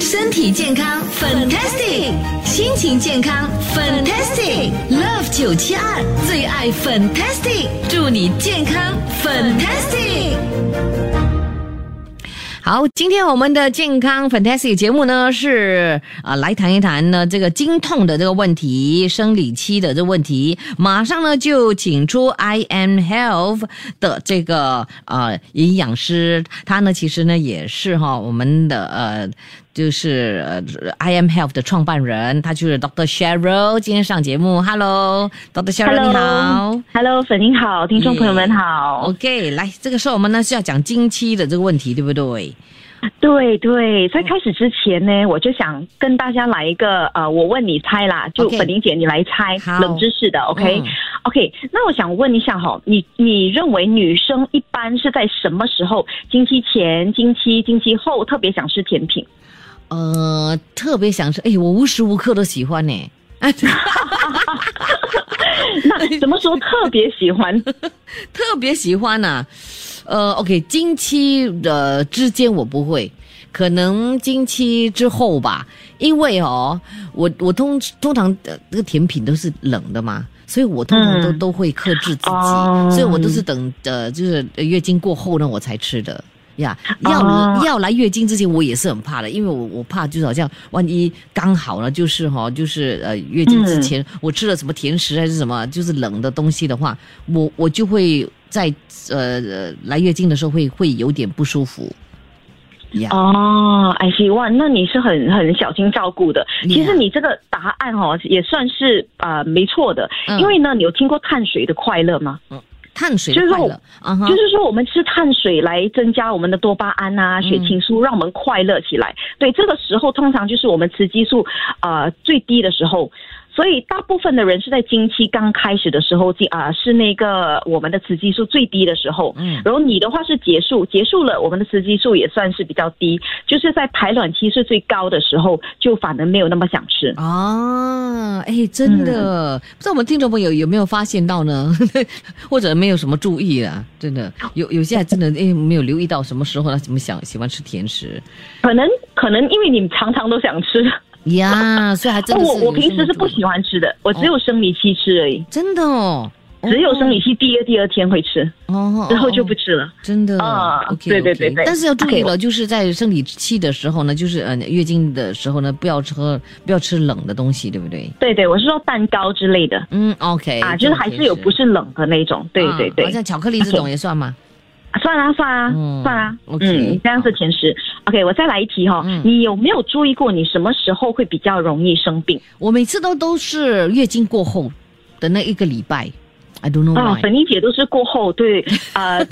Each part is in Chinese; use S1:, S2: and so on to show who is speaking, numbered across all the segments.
S1: 身体健康，fantastic；心情健康，fantastic。Love 九七二最爱 fantastic，祝你健康 fantastic。
S2: 好，今天我们的健康 fantastic 节目呢是啊、来谈一谈呢这个经痛的这个问题，生理期的这个问题。马上呢就请出 I am Health 的这个呃营养师，他呢其实呢也是哈我们的呃就是呃 I am Health 的创办人，他就是 Doctor Cheryl，今天上节目，Hello，Dr. Cheryl 你好。
S3: Hello，粉英好，听众朋友们好。
S2: OK，来，这个时候我们呢是要讲经期的这个问题，对不对？
S3: 对对，在开始之前呢，我就想跟大家来一个呃，我问你猜啦，就粉玲姐你来猜冷知识的，OK、
S2: 嗯
S3: OK，那我想问一下哈，你你认为女生一般是在什么时候，经期前、经期、经期后特别想吃甜品？
S2: 呃，特别想吃，哎，我无时无刻都喜欢呢。
S3: 那怎么说特别喜欢？
S2: 特别喜欢呐、呃，OK，经期的之间我不会，可能经期之后吧，因为哦，我我通通常的这个甜品都是冷的嘛。所以我通常都、
S3: 嗯
S2: 都会克制自己，
S3: 哦
S2: 所以我都是等呃，就是呃月经过后呢，我才吃的呀。要、
S3: 哦
S2: 要来月经之前，我也是很怕的，因为我我怕就是好像万一刚好呢，就是哈、就是呃月经之前、我吃了什么甜食还是什么，就是冷的东西的话，我我就会在呃呃来月经的时候会会有点不舒服呀。
S3: 哦，哎，希望那你是很很小心照顾的。
S2: Yeah
S3: 其实你这个答案哦也算是呃没错的，
S2: 嗯
S3: 因为呢，你有听过碳水的快乐吗？
S2: 碳水
S3: 就是
S2: 快乐啊哈，
S3: 就是说，我们吃碳水来增加我们的多巴胺啊、血清素，让我们快乐起来。对，这个时候通常就是我们雌激素呃最低的时候。所以大部分的人是在经期刚开始的时候，经啊、是那个我们的雌激素最低的时候。
S2: 嗯
S3: 然后你的话是结束，结束了，我们的雌激素也算是比较低，就是在排卵期是最高的时候，就反而没有那么想吃。
S2: 啊，哎，真的，不知道我们听众朋友有没有发现到呢？或者没有什么注意啊？真的，有有些还真的哎没有留意到什么时候他怎么想喜欢吃甜食
S3: 可能可能因为你们常常都想吃，
S2: 呀，所以还真的是
S3: 我我平时是不，喜欢吃的，我只有生理期吃而已。
S2: 真的哦，
S3: 只有生理期第二第二天会吃，
S2: 哦，
S3: 之后就
S2: 哦
S3: 不吃了。
S2: 真的
S3: 啊对对对对
S2: 但是要注意了，就是在生理期的时候呢，就是呃月经的时候呢，不要吃不要吃冷的东西，对不对？
S3: 对对，我是说蛋糕之类的
S2: 嗯，OK
S3: 啊，就是还是有不是冷的那种。对对对
S2: 好，像巧克力这种也算吗？
S3: 算啊算啊
S2: 嗯
S3: 算啊
S2: ，OK，
S3: 嗯，这样是甜食。OK，我再来一题哈
S2: 嗯，
S3: 你有没有注意过你什么时候会比较容易生病？
S2: 我每次都都是月经过后的那一个礼拜，I don't know
S3: 啊。粉妮姐都是过后，对，呃，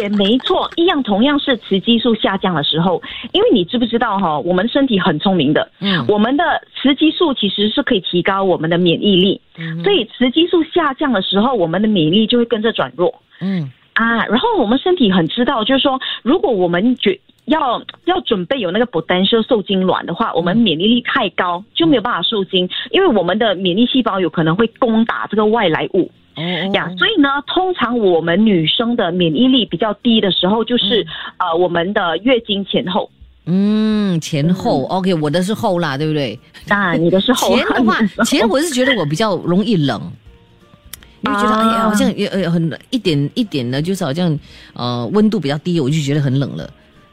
S3: 也没错，一样同样是雌激素下降的时候，因为你知不知道哈，我们身体很聪明的，
S2: 嗯。
S3: 我们的雌激素其实是可以提高我们的免疫力，
S2: 嗯。
S3: 所以雌激素下降的时候，我们的免疫力就会跟着转弱。
S2: 嗯
S3: 啊。然后我们身体很知道，就是说，如果我们觉要要准备有那个 potential 受精卵的话，我们免疫力太高就没有办法受精，因为我们的免疫细胞有可能会攻打这个外来物。
S2: 哦
S3: 呀，所以呢，通常我们女生的免疫力比较低的时候，就是、呃我们的月经前后。
S2: 嗯，前后 OK，我的是后啦，对不对？
S3: 啊，你的是后。
S2: 前的话前我是觉得我比较容易冷，因为觉得、
S3: 啊
S2: 哎呀，好像也呃很一点一点的，就是好像呃温度比较低，我就觉得很冷了。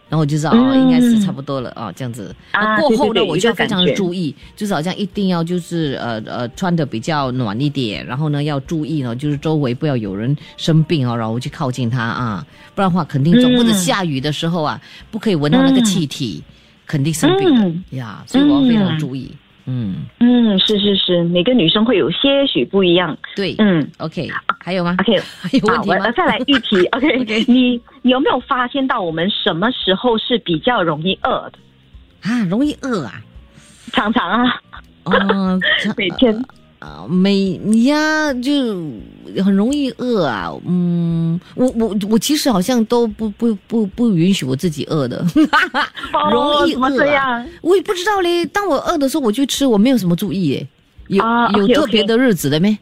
S2: 然后我就知道哦，
S3: 嗯
S2: 应该是差不多了啊，这样子。过后呢，我就要非常
S3: 有一个感觉
S2: 注意，就是好像一定要就是呃呃穿的比较暖一点，然后呢要注意呢，就是周围不要有人生病哦，然后去靠近他啊，不然的话肯定中。
S3: 嗯
S2: 或者下雨的时候啊，不可以闻到那个气体，肯定生病的、
S3: 嗯
S2: 呀，所以我要非常
S3: 嗯
S2: 注意。嗯，
S3: 嗯，是是是，每个女生会有些许不一样。
S2: 对，
S3: 嗯
S2: ，OK，还有吗
S3: ？，OK，
S2: 还有问题吗？
S3: 再来一题。OK，,
S2: OK
S3: 你你有没有发现到我们什么时候是比较容易饿的？
S2: 啊，容易饿啊。
S3: 常常啊，
S2: 哦，这
S3: 每天
S2: 啊，每呀就很容易饿啊。嗯，我我我其实好像都不不不不允许我自己饿的，容易
S3: 哦怎么
S2: 饿、啊。
S3: 这样？
S2: 我也不知道嘞。当我饿的时候，我就吃，我没有什么注意耶。有、
S3: 啊
S2: 有特别的日子的没？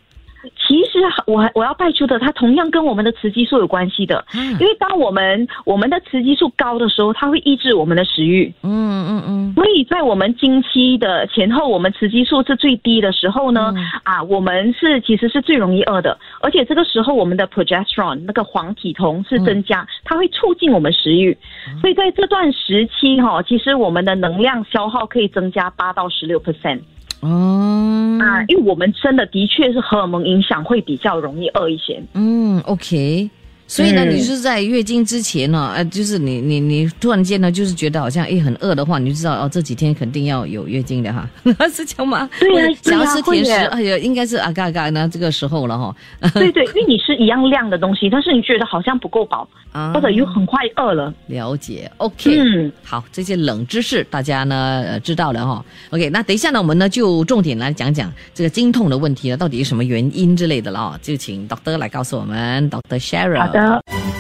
S3: 其实我还我要带出的，它同样跟我们的雌激素有关系的。
S2: 嗯。
S3: 因为当我们我们的雌激素高的时候，它会抑制我们的食欲，
S2: 嗯嗯嗯。
S3: 所以在我们经期的前后，我们雌激素是最低的时候呢，啊，我们是其实是最容易饿的，而且这个时候我们的 progesterone 那个黄体酮是增加，它会促进我们食欲，所以在这段时期哈，其实我们的能量消耗可以增加八到十六 percent。
S2: 哦，
S3: 啊，因为我们真的的确是荷尔蒙影响会比较容易饿一些。
S2: 嗯，OK。所以呢，
S3: 嗯
S2: 你是在月经之前呢，呃，就是你你你突然间呢，就是觉得好像诶很饿的话，你就知道哦，这几天肯定要有月经的哈，是这样吗？
S3: 对呀
S2: 或者想要吃甜食，哎呀，应该是啊嘎嘎呢这个时候了哈。
S3: 对对，因为你是一样量的东西，但是你觉得好像不够饱，
S2: 啊
S3: 或者又很快饿了。
S2: 了解，OK，
S3: 嗯，
S2: 好，这些冷知识大家呢、呃、知道了哈。OK，那等一下呢，我们呢就重点来讲讲这个经痛的问题呢，到底是什么原因之类的了哦，就请 Doctor 来告诉我们，Doctor Sharon。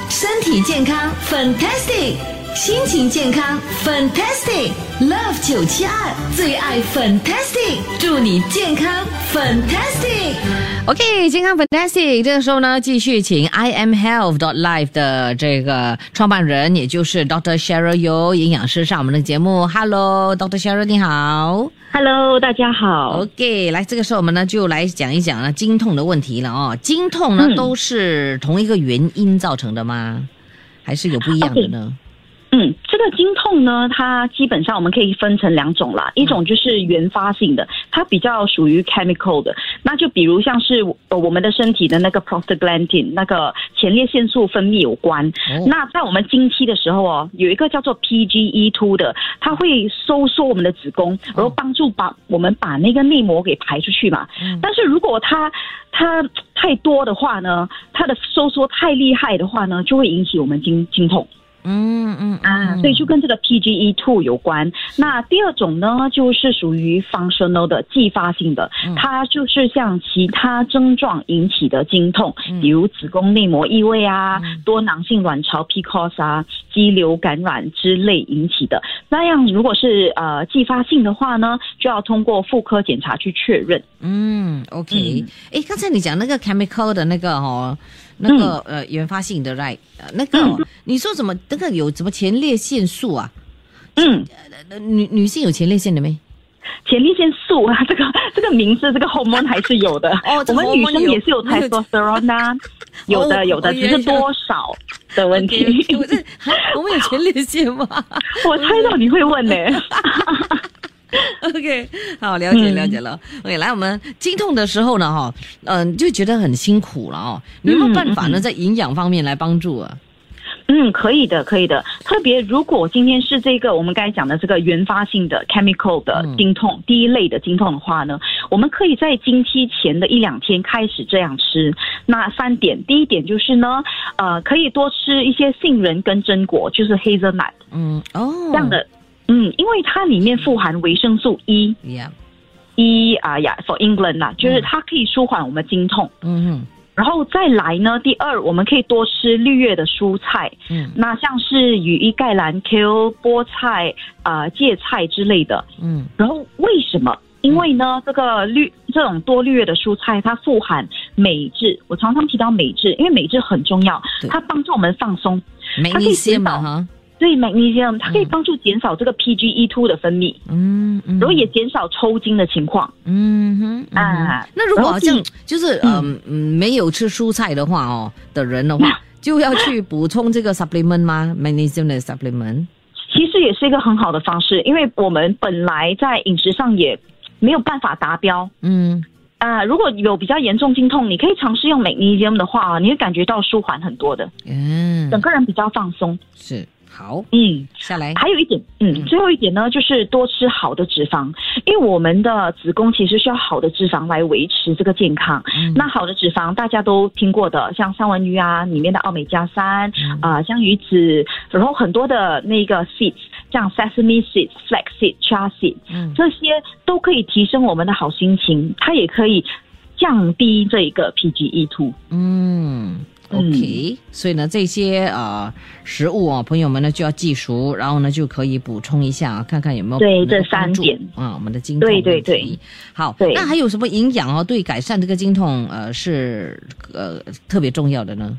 S1: 身体健康，fantastic；心情健康，fantastic。Love 九七二最爱 fantastic，祝你健康 fantastic。
S2: OK，健康 Fantastic，这个时候呢，继续请 I am Health dot Life 的这个创办人，也就是 Doctor Cheryl Yu 营养师上我们的节目。Hello，Doctor Cheryl，你好。
S3: Hello，大家好。
S2: OK，来，这个时候我们呢就来讲一讲呢经痛的问题了哦。经痛呢、
S3: 嗯
S2: 都是同一个原因造成的吗？还是有不一样的呢？
S3: 嗯，这个经痛呢，它基本上我们可以分成两种啦，一种就是原发性的，它比较属于 chemical 的，那就比如像是呃我们的身体的那个 prostaglandin 那个前列腺素分泌有关。
S2: 哦
S3: 那在我们经期的时候哦，有一个叫做 PGE2 的，它会收缩我们的子宫，然后帮助把我们把那个内膜给排出去嘛。但是如果它它太多的话呢，它的收缩太厉害的话呢，就会引起我们经经痛。
S2: 嗯嗯
S3: 啊，所以就跟这个 PGE two 有关。那第二种呢，就是属于 functional 的继发性的，它就是像其他症状引起的经痛，比如子宫内膜异位啊、多囊性卵巢 PCOS 啊、肌瘤感染之类引起的。那样如果是呃继发性的话呢，就要通过妇科检查去确认。
S2: 嗯，OK
S3: 嗯。
S2: 诶，刚才你讲那个 chemical 的那个哦，那个、呃原发性的 right，呃那个、哦你说怎么那个有什么前列腺素啊？
S3: 嗯，
S2: 呃女女性有前列腺的没？
S3: 前列腺素啊，这个 这个名字，这个 hormone 还是有的。
S2: 哦
S3: 我们女生也是有
S2: 那个
S3: testosterone 啊，有
S2: 哦
S3: 的有的，
S2: 哦
S3: 只是多少的问题。
S2: OK，我这我们有前列腺吗
S3: 我猜到你会问呢、
S2: OK，好，了解
S3: 嗯
S2: 了解了。OK，来，我们经痛的时候呢，哈，嗯、就觉得很辛苦了哦。有没有办法呢，在营养方面来帮助啊？
S3: 嗯，可以的，可以的。特别如果今天是这个我们刚才讲的这个原发性的 chemical 的经痛，第一类的经痛的话呢，我们可以在经期前的一两天开始这样吃。那三点，第一点就是呢，呃，可以多吃一些杏仁跟榛果，就是 hazelnut
S2: 嗯，哦，
S3: 这样的。嗯，因为它里面富含维生素 E。，Yeah，E 啊呀，for England 啦，就是它可以舒缓我们经痛。
S2: 嗯哼，
S3: 然后再来呢，第二，我们可以多吃绿叶的蔬菜，
S2: 嗯
S3: 那像是羽衣甘蓝、kale、菠菜、啊芥菜之类的。
S2: 嗯
S3: 然后为什么？因为呢，这个绿这种多绿叶的蔬菜，它富含镁质。我常常提到镁质，因为镁质很重要，它帮助我们放松。
S2: 没
S3: 它可以
S2: 一些
S3: 减少
S2: 嘛哈，
S3: 所以 magnesium 它可以帮助减少这个 PGE2 的分泌，
S2: 嗯嗯，
S3: 然后也减少抽筋的情况。
S2: 嗯哼，嗯
S3: 啊
S2: 那如果好像就是嗯嗯没有吃蔬菜的话哦的人的话，就要去补充这个 supplement 吗？magnesium 的 supplement？
S3: 其实也是一个很好的方式，因为我们本来在饮食上也没有办法达标。
S2: 嗯
S3: 啊、如果有比较严重经痛，你可以尝试用 magnesium 的话，你会感觉到舒缓很多的，
S2: 嗯，
S3: 整个人比较放松。
S2: 是好
S3: 嗯，
S2: 下来，
S3: 还有一点，嗯，最后一点呢，就是多吃好的脂肪，因为我们的子宫其实需要好的脂肪来维持这个健康。
S2: 嗯。
S3: 那好的脂肪大家都听过的，像三文鱼啊，里面的奥美加三啊、像鱼子，然后很多的那个 seeds，像 sesame seeds、flax seed、chia seed，
S2: 嗯。
S3: 这些都可以提升我们的好心情，它也可以降低这一个 PGE two。
S2: 嗯。OK，、所以呢，这些呃食物啊，朋友们呢就要记熟，然后呢就可以补充一下，看看有没有
S3: 对这三点。
S2: 啊，我们的经痛
S3: 对对对。
S2: 好，那还有什么营养哦，对改善这个经痛呃是呃特别重要的呢？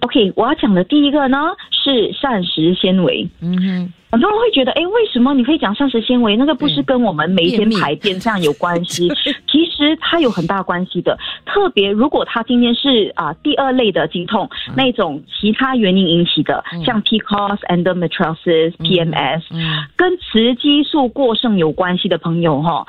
S3: OK，我要讲的第一个呢是膳食纤维。
S2: 嗯哼，
S3: 很多人会觉得，哎，为什么你会讲膳食纤维？那个不是跟我们每天排便这样有关系？其实它有很大关系的。特别如果他今天是啊、第二类的经痛，那种其他原因引起的，像 PCOS、endometriosis、PMS，、
S2: 嗯
S3: 跟雌激素过剩有关系的朋友哈，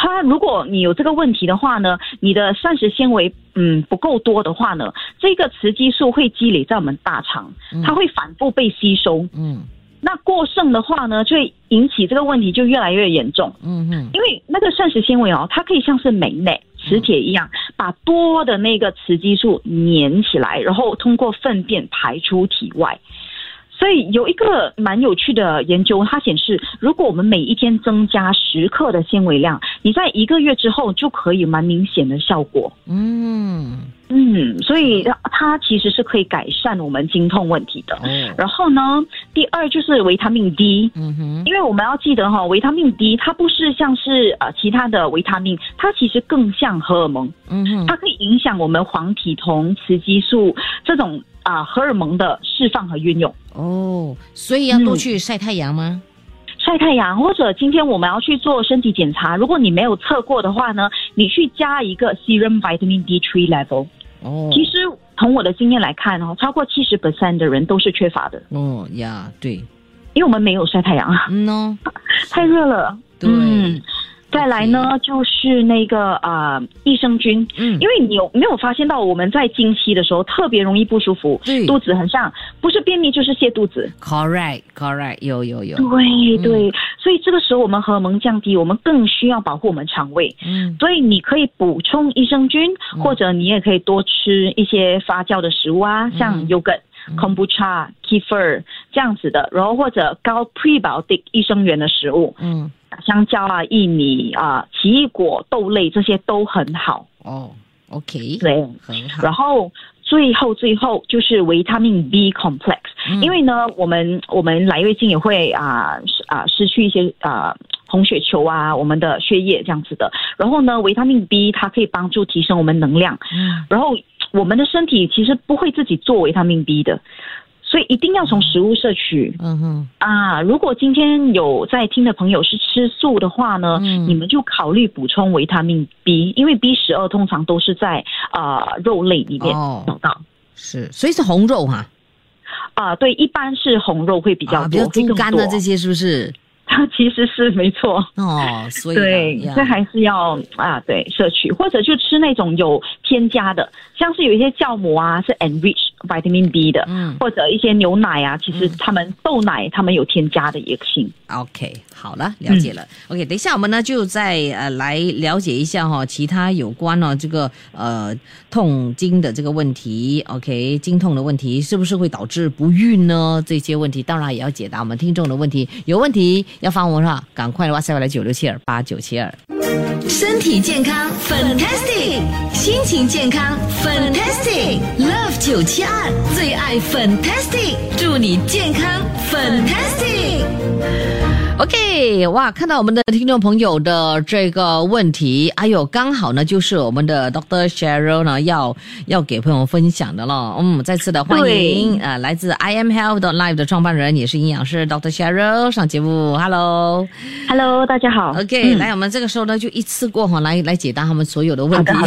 S3: 他如果你有这个问题的话呢，你的膳食纤维嗯不够多的话呢，这个雌激素会积累在我们大肠，它会反复被吸收。
S2: 嗯
S3: 那过剩的话呢，就会引起这个问题就越来越严重。
S2: 嗯嗯，
S3: 因为那个膳食纤维哦，它可以像是镁内磁铁一样，把多的那个雌激素粘起来，然后通过粪便排出体外。所以有一个蛮有趣的研究，它显示，如果我们每一天增加十克的纤维量，你在一个月之后就可以蛮明显的效果。
S2: 嗯
S3: 嗯，所以它其实是可以改善我们经痛问题的。
S2: 哦，
S3: 然后呢，第二就是维他命 D，
S2: 嗯哼，
S3: 因为我们要记得哈，维他命 D 它不是像是呃其他的维他命，它其实更像荷尔蒙，
S2: 嗯哼，
S3: 它可以影响我们黄体酮、雌激素这种啊、荷尔蒙的释放和运用。
S2: 哦，所以要多
S3: 嗯
S2: 去晒太阳吗？
S3: 晒太阳，或者今天我们要去做身体检查，如果你没有测过的话呢，你去加一个 serum vitamin d tree level。
S2: 哦，
S3: 其实从我的经验来看哦，超过七十 percent 的人都是缺乏的，
S2: 哦呀，对，
S3: 因为我们没有晒太阳啊，
S2: 嗯哦，
S3: 太热了。
S2: 对。
S3: 嗯再来呢，就是那个啊、益生菌，
S2: 嗯。
S3: 因为你有没有发现到我们在经期的时候特别容易不舒服，
S2: 对。
S3: 肚子很像，不是便秘就是泻肚子。
S2: ，correct correct，有有有，
S3: 对对，所以这个时候我们荷尔蒙降低，我们更需要保护我们肠胃。
S2: 嗯。
S3: 所以你可以补充益生菌，或者你也可以多吃一些发酵的食物啊，像 yogurt、kombucha、kefir 这样子的，然后或者高 prebiotic 益生元的食物，
S2: 嗯，
S3: 香蕉啊、薏米啊、奇异果、豆类这些都很好。
S2: 哦，OK，
S3: 对，
S2: 很好，
S3: 然后最后最后就是维他命 B complex，、
S2: 嗯。
S3: 因为呢，我们我们来月经也会啊失啊失去一些啊。红血球啊，我们的血液这样子的，然后呢，维他命 B 它可以帮助提升我们能量，
S2: 嗯。
S3: 然后我们的身体其实不会自己做维他命 B 的，所以一定要从食物摄取。
S2: 嗯哼，
S3: 啊，如果今天有在听的朋友是吃素的话呢，
S2: 嗯
S3: 你们就考虑补充维他命 B，因为 B 十二通常都是在啊、肉类里面
S2: 哦
S3: 找到。
S2: 是，所以是红肉哈，
S3: 啊，对，一般是红肉会比较
S2: 啊，比
S3: 多，
S2: 如猪肝
S3: 的
S2: 的这些是不是？
S3: 它其实是没错。
S2: 哦，所以呢
S3: 对，这还是要啊，对，摄取或者就吃那种有添加的，像是有一些酵母啊是 enrich vitamin B 的，
S2: 嗯
S3: 或者一些牛奶啊，其实他们豆奶他们有添加的也行。
S2: OK，好了，了解了。OK，等一下我们呢就再呃来了解一下哈、其他有关哦这个呃痛经的这个问题。OK，经痛的问题是不是会导致不孕呢？这些问题当然也要解答我们听众的问题。有问题要发红是吧，赶快的哇塞，我来九六七二八九七二。
S1: 身体健康，fantastic；心情健康，fantastic。Love 九七二最爱 fantastic，祝你健康 fantastic。
S2: OK，哇，看到我们的听众朋友的这个问题，哎呦，刚好呢，就是我们的 Doctor Cheryl 呢要要给朋友分享的了。嗯，再次的欢迎啊、呃来自 I am Health Live 的创办人，也是营养师 Dr. Cheryl 上节目。Hello，OK，、
S3: Hello，大家好。嗯
S2: 来，我们这个时候呢就一次过哈，来来解答他们所有的问题。
S3: 好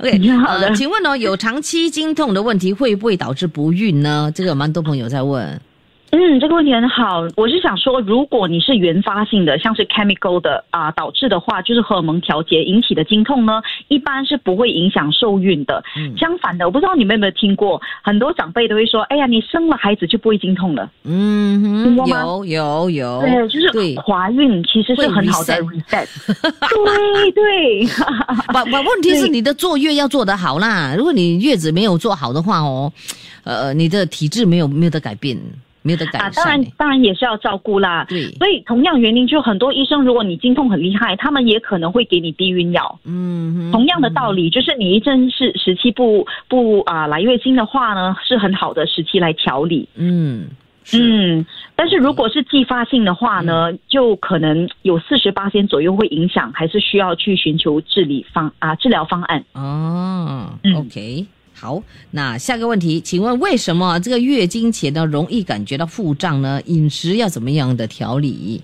S2: OK，
S3: 好的
S2: 呃，请问呢，有长期经痛的问题会不会导致不孕呢？这个有蛮多朋友在问。
S3: 嗯，这个问题很好。我是想说，如果你是原发性的，像是 chemical 的啊、导致的话，就是荷尔蒙调节引起的经痛呢，一般是不会影响受孕的。
S2: 嗯
S3: 相反的，我不知道你们有没有听过，很多长辈都会说：“哎呀，你生了孩子就不会经痛了。
S2: 嗯哼，
S3: 听过吗
S2: 有有有，
S3: 对，就是
S2: 对
S3: 怀孕其实是很好的
S2: 会
S3: reset。对 对，
S2: 把把问题是
S3: 对
S2: 你的坐月要做得好啦。如果你月子没有做好的话哦，呃，你的体质没有没有得改变，没有
S3: 啊，当然。当然也是要照顾啦。
S2: 对，
S3: 所以同样原因，就很多医生，如果你经痛很厉害，他们也可能会给你避孕药。
S2: 嗯哼，
S3: 同样的道理，就是你一阵是时期不不啊、来月经的话呢，是很好的时期来调理。
S2: 嗯，
S3: 嗯，但是如果是继发性的话呢，就可能有四十八天左右会影响，还是需要去寻求治理方啊治疗方案。
S2: 哦、
S3: 嗯
S2: o k 好，那下个问题，请问为什么这个月经前呢容易感觉到腹胀呢？饮食要怎么样的调理？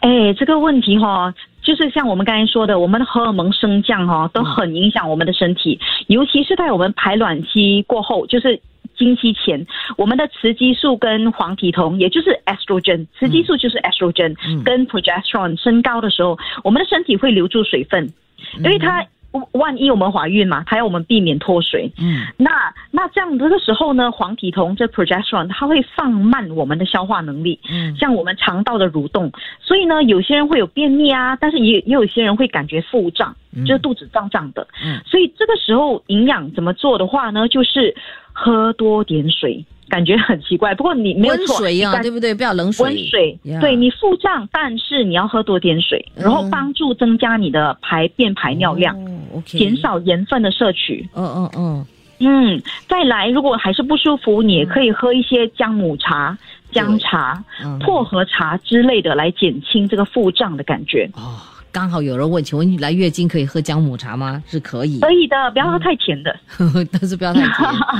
S3: 哎，这个问题哈、就是像我们刚才说的，我们的荷尔蒙升降哈、都很影响我们的身体，尤其是在我们排卵期过后，就是。经期前，我们的雌激素跟黄体酮，也就是 estrogen，雌激素就是 estrogen，、
S2: 嗯
S3: 跟 progesterone 升高的时候，我们的身体会留住水分，因为它万一我们怀孕嘛，它要我们避免脱水。
S2: 嗯。
S3: 那那这样这个时候呢，黄体酮这 progesterone 它会放慢我们的消化能力，
S2: 嗯。
S3: 像我们肠道的蠕动，所以呢，有些人会有便秘啊，但是也也有些人会感觉腹胀，
S2: 嗯。
S3: 就是肚子胀胀的。
S2: 嗯。
S3: 所以这个时候营养怎么做的话呢，就是喝多点水，感觉很奇怪，不过你没有
S2: 温
S3: 错，
S2: 对不对？不要冷水。
S3: 温水
S2: Yeah
S3: 对你腹胀，但是你要喝多点水，
S2: 嗯
S3: 然后帮助增加你的排便排尿量，减。少盐分的摄取。
S2: 嗯嗯嗯，
S3: 嗯，再来，如果还是不舒服，你也可以喝一些姜母茶、姜茶、
S2: 嗯
S3: 薄荷茶之类的来减轻这个腹胀的感觉。
S2: 哦，刚好有人问，请问来月经可以喝姜母茶吗？是可以，
S3: 可以的，不要喝太甜的。
S2: 但是不要太甜。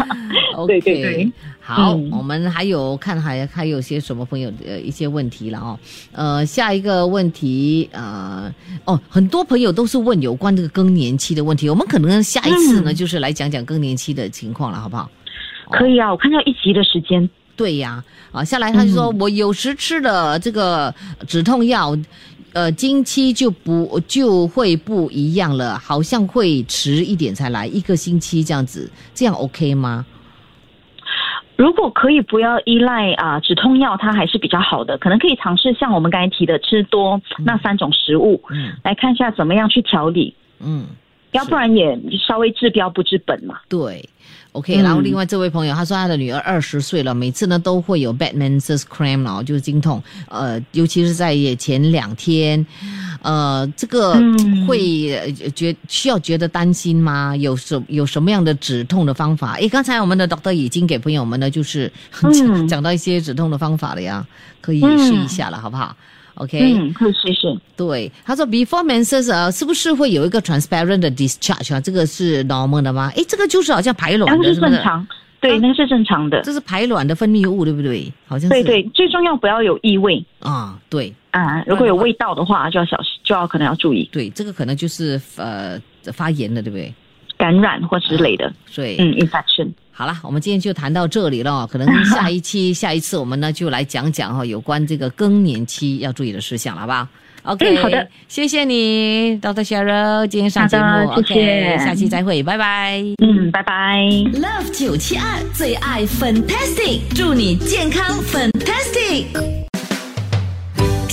S2: OK，
S3: 对对对
S2: 好，
S3: 嗯
S2: 我们还有看还还有些什么朋友的一些问题了哦。呃，下一个问题，呃，哦，很多朋友都是问有关这个更年期的问题，我们可能下一次呢，
S3: 嗯
S2: 就是来讲讲更年期的情况了，好不好？
S3: 可以啊，我看到一集的时间。
S2: 对呀，啊，下来他就说，
S3: 嗯
S2: 我有时吃的这个止痛药，呃，经期就不就会不一样了，好像会迟一点才来，一个星期这样子，这样 OK 吗？
S3: 如果可以不要依赖啊、止痛药，它还是比较好的。可能可以尝试像我们刚才提的吃多那三种食物，
S2: 嗯
S3: 来看一下怎么样去调理，
S2: 嗯，
S3: 要不然也稍微治标不治本嘛。
S2: 对。OK，、
S3: 嗯
S2: 然后另外这位朋友他说他的女儿二十岁了，每次呢都会有 bad menses cramp 哦，就是经痛，呃，尤其是在前两天，呃，这个
S3: 嗯
S2: 会呃觉需要觉得担心吗？有什有什么样的止痛的方法？诶，刚才我们的 doctor 已经给朋友们呢，就是 讲、
S3: 嗯
S2: 讲到一些止痛的方法了呀，可以
S3: 嗯
S2: 试一下了，好不好？OK，、
S3: 嗯，可以试试。
S2: 对，他说 before menses 呃，是不是会有一个 transparent 的 discharge 啊？这个是 normal 的吗？诶，这个就是好像排卵的，
S3: 那个是
S2: 是不是
S3: 正常，对，
S2: 啊
S3: 那个是正常的。
S2: 这是排卵的分泌物，对不对？好像是。
S3: 对对，最重要不要有异味
S2: 啊，对
S3: 啊，如果有味道的话，就要小心，就要可能要注意
S2: 对，这个可能就是呃发炎了，对不对？
S3: 感染或之类的。
S2: 所以、
S3: 嗯，infection。
S2: 好了，我们今天就谈到这里了。可能下一期、下一次我们呢就来讲讲哈、有关这个更年期要注意的事项了，好不好？OK，、
S3: 嗯好的，
S2: 谢谢你，Doctor Cheryl，今天上节目
S3: 谢谢
S2: o k 下期再会，拜拜。
S3: 嗯，拜拜。
S1: Love 九七二最爱 Fantastic，祝你健康 Fantastic。